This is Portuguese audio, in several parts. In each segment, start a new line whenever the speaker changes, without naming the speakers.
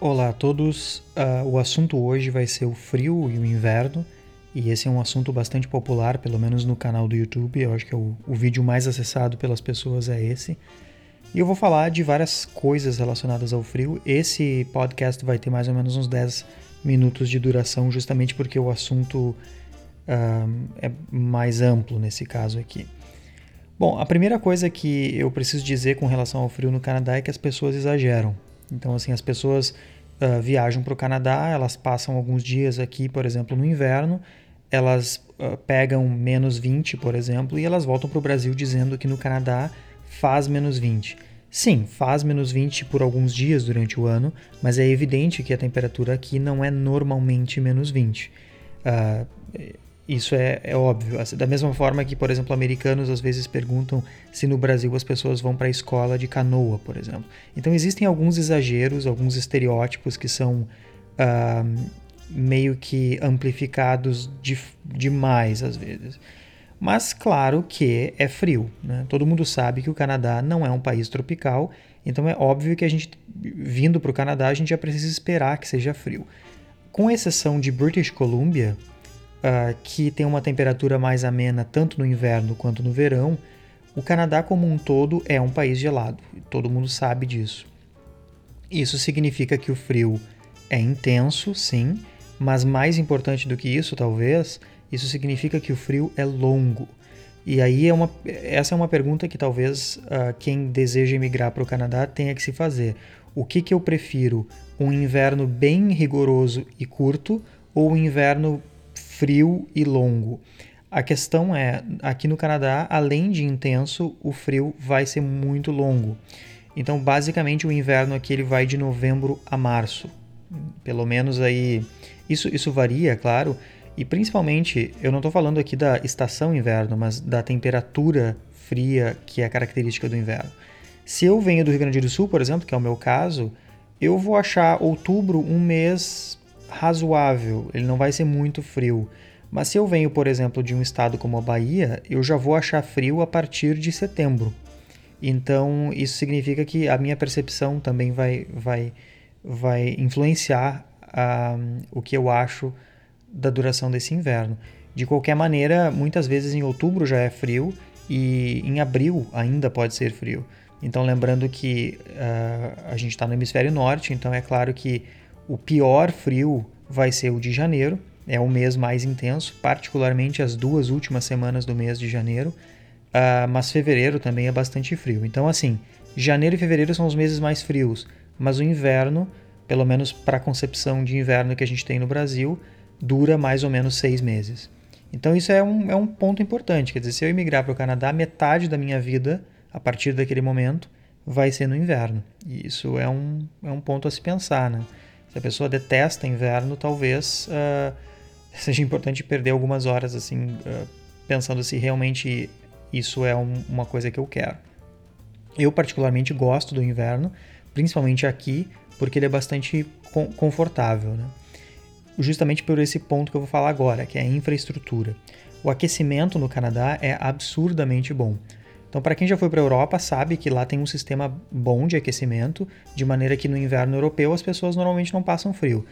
Olá a todos. Uh, o assunto hoje vai ser o frio e o inverno. E esse é um assunto bastante popular, pelo menos no canal do YouTube. Eu acho que é o, o vídeo mais acessado pelas pessoas é esse. E eu vou falar de várias coisas relacionadas ao frio. Esse podcast vai ter mais ou menos uns 10 minutos de duração, justamente porque o assunto uh, é mais amplo nesse caso aqui. Bom, a primeira coisa que eu preciso dizer com relação ao frio no Canadá é que as pessoas exageram. Então, assim, as pessoas uh, viajam para o Canadá, elas passam alguns dias aqui, por exemplo, no inverno, elas uh, pegam menos 20, por exemplo, e elas voltam para o Brasil dizendo que no Canadá faz menos 20. Sim, faz menos 20 por alguns dias durante o ano, mas é evidente que a temperatura aqui não é normalmente menos 20. Uh, isso é, é óbvio. Assim, da mesma forma que, por exemplo, americanos às vezes perguntam se no Brasil as pessoas vão para a escola de canoa, por exemplo. Então existem alguns exageros, alguns estereótipos que são uh, meio que amplificados de, demais às vezes. Mas claro que é frio. Né? Todo mundo sabe que o Canadá não é um país tropical, então é óbvio que a gente, vindo para o Canadá, a gente já precisa esperar que seja frio. Com exceção de British Columbia, uh, que tem uma temperatura mais amena tanto no inverno quanto no verão, o Canadá como um todo é um país gelado. Todo mundo sabe disso. Isso significa que o frio é intenso, sim, mas mais importante do que isso, talvez, isso significa que o frio é longo. E aí é uma, essa é uma pergunta que talvez uh, quem deseja emigrar para o Canadá tenha que se fazer. O que, que eu prefiro? Um inverno bem rigoroso e curto ou um inverno frio e longo. A questão é, aqui no Canadá, além de intenso, o frio vai ser muito longo. Então, basicamente, o inverno aqui ele vai de novembro a março. Pelo menos aí, isso, isso varia, claro. E principalmente, eu não estou falando aqui da estação inverno, mas da temperatura fria que é característica do inverno. Se eu venho do Rio Grande do Sul, por exemplo, que é o meu caso, eu vou achar outubro um mês razoável, ele não vai ser muito frio. Mas se eu venho, por exemplo, de um estado como a Bahia, eu já vou achar frio a partir de setembro. Então, isso significa que a minha percepção também vai, vai, vai influenciar uh, o que eu acho da duração desse inverno. De qualquer maneira, muitas vezes em outubro já é frio e em abril ainda pode ser frio. Então, lembrando que uh, a gente está no hemisfério norte, então é claro que o pior frio vai ser o de janeiro, é o mês mais intenso, particularmente as duas últimas semanas do mês de janeiro, uh, mas fevereiro também é bastante frio. Então, assim, janeiro e fevereiro são os meses mais frios, mas o inverno, pelo menos para a concepção de inverno que a gente tem no Brasil, dura mais ou menos seis meses. Então, isso é um, é um ponto importante. Quer dizer, se eu emigrar para o Canadá, metade da minha vida, a partir daquele momento, vai ser no inverno. E isso é um, é um ponto a se pensar, né? Se a pessoa detesta inverno, talvez uh, seja importante perder algumas horas assim uh, pensando se realmente isso é um, uma coisa que eu quero. Eu particularmente gosto do inverno, principalmente aqui, porque ele é bastante confortável, né? Justamente por esse ponto que eu vou falar agora, que é a infraestrutura. O aquecimento no Canadá é absurdamente bom. Então, para quem já foi para a Europa, sabe que lá tem um sistema bom de aquecimento, de maneira que no inverno europeu as pessoas normalmente não passam frio.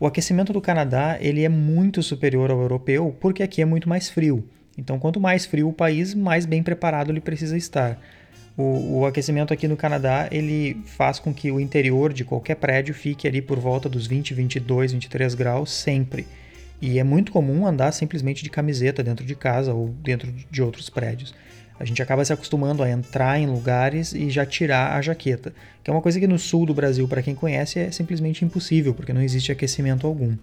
O aquecimento do Canadá ele é muito superior ao europeu porque aqui é muito mais frio. Então, quanto mais frio o país, mais bem preparado ele precisa estar. O, o, aquecimento aqui no Canadá ele faz com que o interior de qualquer prédio fique ali por volta dos 20, 22, 23 graus sempre. E é muito comum andar simplesmente de camiseta dentro de casa ou dentro de outros prédios. A gente acaba se acostumando a entrar em lugares e já tirar a jaqueta, que é uma coisa que no sul do Brasil, para quem conhece, é simplesmente impossível, porque não existe aquecimento algum.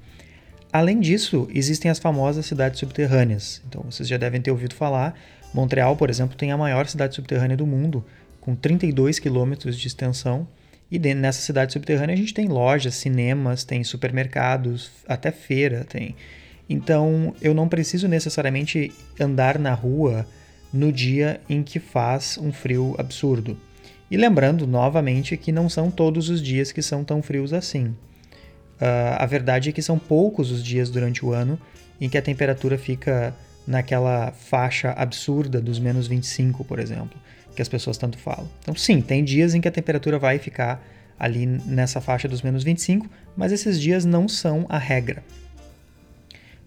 Além disso, existem as famosas cidades subterrâneas. Então, vocês já devem ter ouvido falar. Montreal, por exemplo, tem a maior cidade subterrânea do mundo, com 32 quilômetros de extensão. E nessa cidade subterrânea a gente tem lojas, cinemas, tem supermercados, até feira tem. Então, eu não preciso necessariamente andar na rua no dia em que faz um frio absurdo. E lembrando novamente que não são todos os dias que são tão frios assim. Uh, a verdade é que são poucos os dias durante o ano em que a temperatura fica naquela faixa absurda dos menos 25, por exemplo, que as pessoas tanto falam. Então, sim, tem dias em que a temperatura vai ficar ali nessa faixa dos menos 25, mas esses dias não são a regra.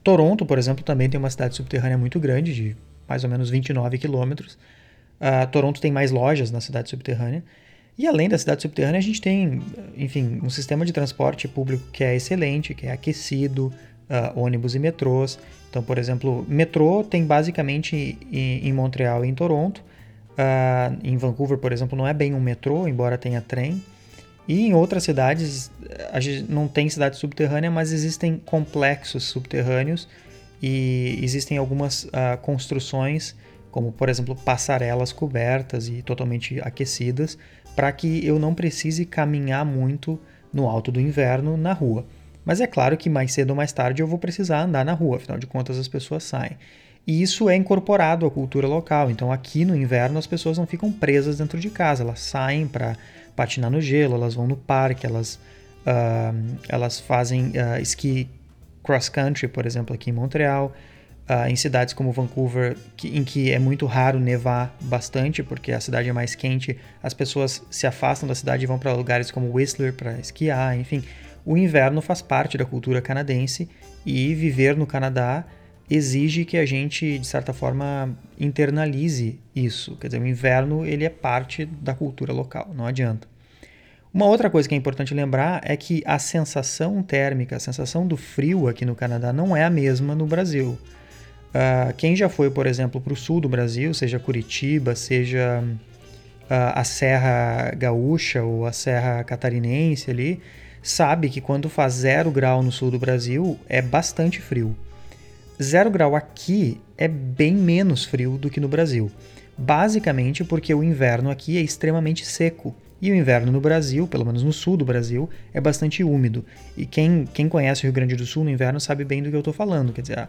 Toronto, por exemplo, também tem uma cidade subterrânea muito grande, de mais ou menos 29 quilômetros. Uh, Toronto tem mais lojas na cidade subterrânea. E além da cidade subterrânea, a gente tem, enfim, um sistema de transporte público que é excelente, que é aquecido, uh, ônibus e metrôs. Então, por exemplo, metrô tem basicamente em, em Montreal e em Toronto. Uh, em Vancouver, por exemplo, não é bem um metrô, embora tenha trem. E em outras cidades, a gente não tem cidade subterrânea, mas existem complexos subterrâneos e existem algumas uh, construções, como por exemplo passarelas cobertas e totalmente aquecidas, para que eu não precise caminhar muito no alto do inverno na rua. Mas é claro que mais cedo ou mais tarde eu vou precisar andar na rua, afinal de contas as pessoas saem. E isso é incorporado à cultura local. Então aqui no inverno as pessoas não ficam presas dentro de casa, elas saem para patinar no gelo, elas vão no parque, elas, uh, elas fazem uh, esqui cross country, por exemplo, aqui em Montreal uh, em cidades como Vancouver, que, em que é muito raro nevar bastante, porque a cidade é mais quente, as pessoas se afastam da cidade e vão para lugares como Whistler para esquiar, enfim. O inverno faz parte da cultura canadense e viver no Canadá exige que a gente, de certa forma, internalize isso. Quer dizer, o inverno ele é parte da cultura local, não adianta. Uma outra coisa que é importante lembrar é que a sensação térmica, a sensação do frio aqui no Canadá não é a mesma no Brasil. Uh, quem já foi, por exemplo, para o sul do Brasil, seja Curitiba, seja uh, a Serra Gaúcha ou a Serra Catarinense ali, sabe que quando faz zero grau no sul do Brasil é bastante frio. Zero grau aqui é bem menos frio do que no Brasil. Basicamente porque o inverno aqui é extremamente seco. E o inverno no Brasil, pelo menos no sul do Brasil, é bastante úmido. E quem, quem conhece o Rio Grande do Sul no inverno sabe bem do que eu estou falando. Quer dizer,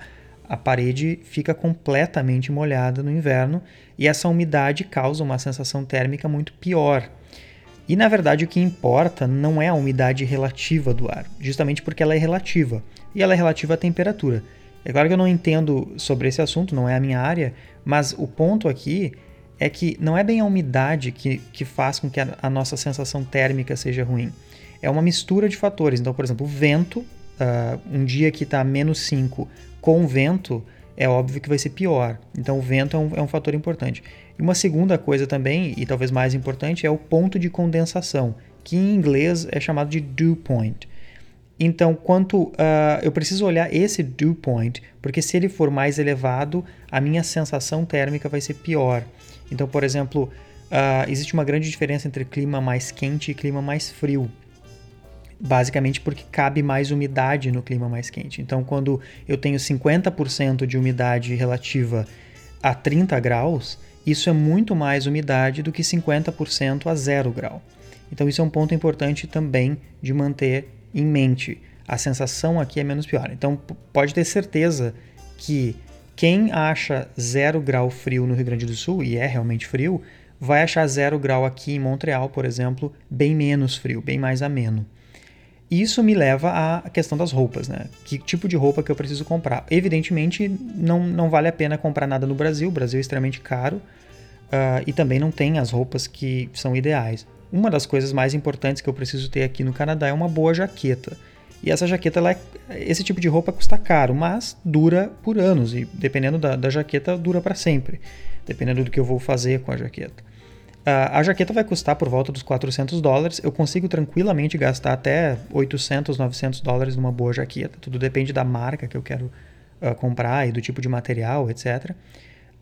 a parede fica completamente molhada no inverno e essa umidade causa uma sensação térmica muito pior. E na verdade o que importa não é a umidade relativa do ar, justamente porque ela é relativa e ela é relativa à temperatura. É claro que eu não entendo sobre esse assunto, não é a minha área, mas o ponto aqui é que não é bem a umidade que, que faz com que a, a nossa sensação térmica seja ruim. É uma mistura de fatores. Então, por exemplo, o vento, uh, um dia que está menos 5 com vento, é óbvio que vai ser pior. Então, o vento é um, é um fator importante. E uma segunda coisa também, e talvez mais importante, é o ponto de condensação, que em inglês é chamado de dew point. Então, quanto uh, eu preciso olhar esse dew point, porque se ele for mais elevado, a minha sensação térmica vai ser pior. Então, por exemplo, uh, existe uma grande diferença entre clima mais quente e clima mais frio basicamente porque cabe mais umidade no clima mais quente. Então, quando eu tenho 50% de umidade relativa a 30 graus, isso é muito mais umidade do que 50% a 0 grau. Então, isso é um ponto importante também de manter em mente. A sensação aqui é menos pior. Então, pode ter certeza que quem acha 0 grau frio no Rio Grande do Sul, e é realmente frio, vai achar 0 grau aqui em Montreal, por exemplo, bem menos frio, bem mais ameno. Isso me leva à questão das roupas, né? Que tipo de roupa que eu preciso comprar? Evidentemente, não, não vale a pena comprar nada no Brasil, o Brasil é extremamente caro uh, e também não tem as roupas que são ideais. Uma das coisas mais importantes que eu preciso ter aqui no Canadá é uma boa jaqueta. E essa jaqueta, ela é, esse tipo de roupa custa caro, mas dura por anos e dependendo da, da jaqueta, dura para sempre, dependendo do que eu vou fazer com a jaqueta. Uh, a jaqueta vai custar por volta dos 400 dólares. Eu consigo tranquilamente gastar até 800, 900 dólares numa boa jaqueta. Tudo depende da marca que eu quero uh, comprar e do tipo de material, etc. Uh,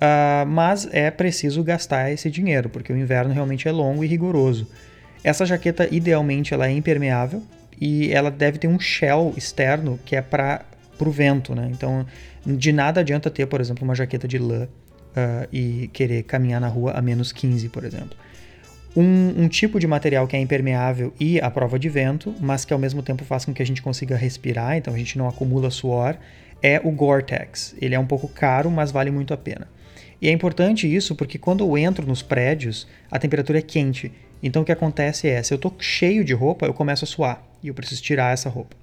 ah, mas é preciso gastar esse dinheiro, porque o inverno realmente é longo e rigoroso. Essa jaqueta, idealmente, ela é impermeável e ela deve ter um shell externo que é para o vento. Né? Então, de nada adianta ter, por exemplo, uma jaqueta de lã uh, e querer caminhar na rua a menos 15, por exemplo. Um, um, tipo de material que é impermeável e à prova de vento, mas que ao mesmo tempo faz com que a gente consiga respirar, então a gente não acumula suor, é o Gore-Tex. Ele é um pouco caro, mas vale muito a pena. E é importante isso porque quando eu entro nos prédios, a temperatura é quente. Então o que acontece é, se eu estou cheio de roupa, eu começo a suar e eu preciso tirar essa roupa.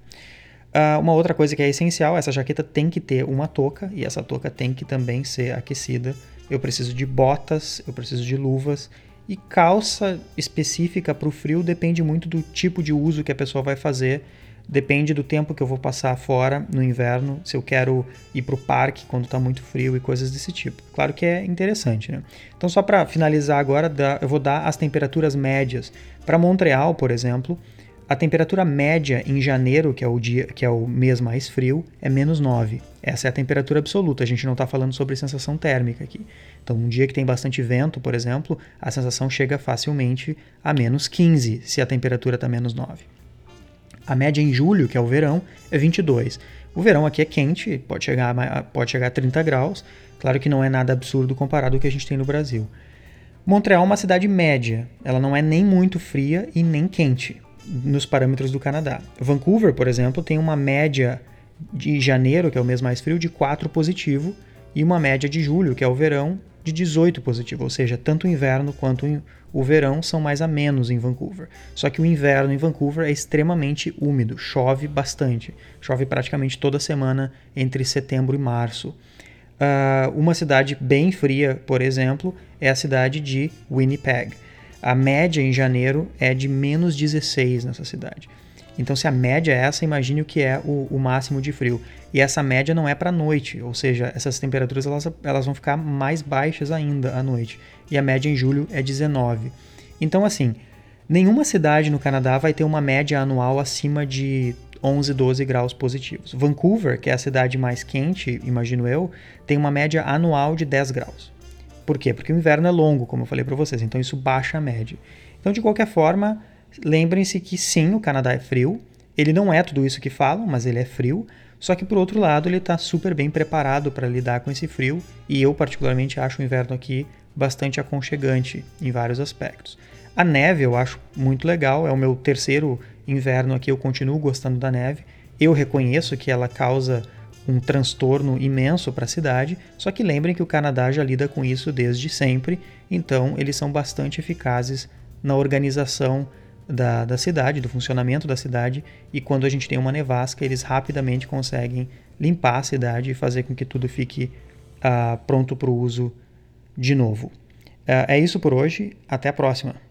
Uh, uma outra coisa que é essencial, essa jaqueta tem que ter uma touca e essa touca tem que também ser aquecida. Eu preciso de botas, eu preciso de luvas E calça específica para o frio depende muito do tipo de uso que a pessoa vai fazer Depende do tempo que eu vou passar fora no inverno, se eu quero ir para o parque quando está muito frio e coisas desse tipo. Claro que é interessante, né? Então, só para finalizar agora, eu vou dar as temperaturas médias. Para Montreal, por exemplo, a temperatura média em janeiro, que é o dia, que é o mês mais frio, é menos 9. Essa é a temperatura absoluta. A gente não está falando sobre sensação térmica aqui. Então, um dia que tem bastante vento, por exemplo, a sensação chega facilmente a menos 15, se a temperatura está menos 9. A média em julho, que é o verão, é 22. O verão aqui é quente, pode chegar, a, pode chegar a 30 graus. Claro que não é nada absurdo comparado ao que a gente tem no Brasil. Montreal é uma cidade média, ela não é nem muito fria e nem quente nos parâmetros do Canadá. Vancouver, por exemplo, tem uma média de janeiro, que é o mês mais frio, de 4 positivo, e uma média de julho, que é o verão, de 18 positivo, ou seja, tanto o inverno quanto o verão são mais a menos em Vancouver. Só que o inverno em Vancouver é extremamente úmido, chove bastante, chove praticamente toda semana entre setembro e março. Uh, uma cidade bem fria, por exemplo, é a cidade de Winnipeg. A média em janeiro é de menos 16 nessa cidade. Então, se a média é essa, imagine o que é o, o máximo de frio. E essa média não é para noite, ou seja, essas temperaturas elas, elas vão ficar mais baixas ainda à noite. E a média em julho é 19. Então, assim, nenhuma cidade no Canadá vai ter uma média anual acima de 11, 12 graus positivos. Vancouver, que é a cidade mais quente, imagino eu, tem uma média anual de 10 graus. Por quê? Porque o inverno é longo, como eu falei para vocês, então isso baixa a média. Então, de qualquer forma, Lembrem-se que sim, o Canadá é frio. Ele não é tudo isso que falam, mas ele é frio. Só que por outro lado, ele está super bem preparado para lidar com esse frio e eu particularmente acho o inverno aqui bastante aconchegante em vários aspectos. A neve eu acho muito legal, é o meu terceiro inverno aqui, eu continuo gostando da neve. Eu reconheço que ela causa um transtorno imenso para a cidade, só que lembrem que o Canadá já lida com isso desde sempre, então eles são bastante eficazes na organização da, da cidade, do funcionamento da cidade, e quando a gente tem uma nevasca, eles rapidamente conseguem limpar a cidade e fazer com que tudo fique uh, pronto para o uso de novo. Uh, é isso por hoje, até a próxima!